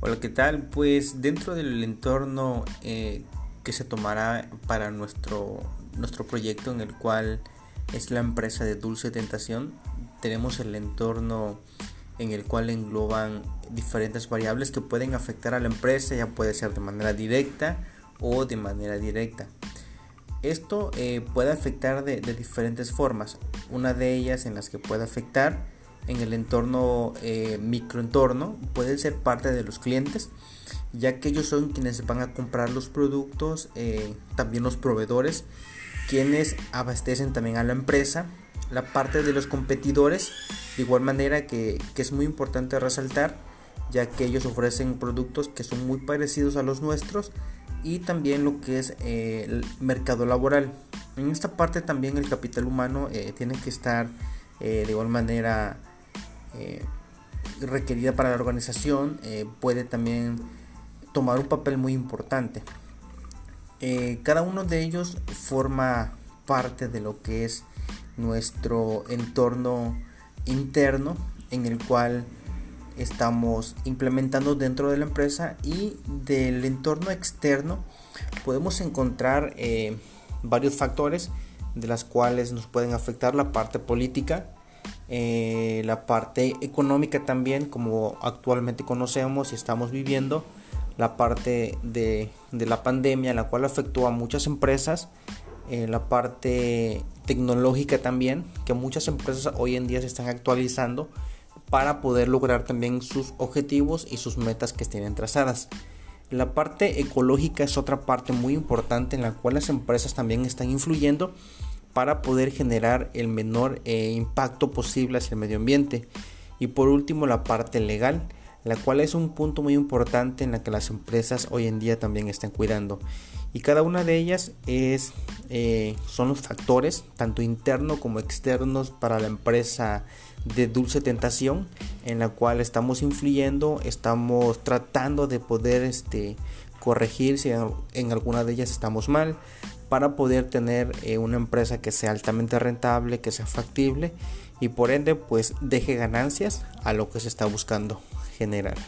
Hola, ¿qué tal? Pues dentro del entorno eh, que se tomará para nuestro, nuestro proyecto en el cual es la empresa de Dulce Tentación, tenemos el entorno en el cual engloban diferentes variables que pueden afectar a la empresa, ya puede ser de manera directa o de manera directa. Esto eh, puede afectar de, de diferentes formas. Una de ellas en las que puede afectar en el entorno eh, microentorno pueden ser parte de los clientes ya que ellos son quienes van a comprar los productos eh, también los proveedores quienes abastecen también a la empresa la parte de los competidores. De igual manera que, es muy importante resaltar ya que ellos ofrecen productos que son muy parecidos a los nuestros y también lo que es eh, el mercado laboral. En esta parte también el capital humano tiene que estar de igual manera eh, requerida para la organización eh, puede también tomar un papel muy importante. Eh, cada uno de ellos forma parte de lo que es nuestro entorno interno en el cual estamos implementando dentro de la empresa y del entorno externo podemos encontrar varios factores de las cuales nos pueden afectar la parte política eh, la parte económica también, como actualmente conocemos y estamos viviendo, la parte de, la pandemia, la cual afectó a muchas empresas, eh, la parte tecnológica también, que muchas empresas hoy en día se están actualizando para poder lograr también sus objetivos y sus metas que tienen trazadas. La parte ecológica es otra parte muy importante en la cual las empresas también están influyendo para poder generar el menor eh, impacto posible hacia el medio ambiente. Y por último la parte legal, la cual es un punto muy importante en la que las empresas hoy en día también están cuidando. Y cada una de ellas es, eh, son los factores, tanto internos como externos, para la empresa de dulce tentación, en la cual estamos influyendo, estamos tratando de poder este, corregir si en alguna de ellas estamos mal, para poder tener eh, una empresa que sea altamente rentable, que sea factible y por ende pues deje ganancias a lo que se está buscando generar.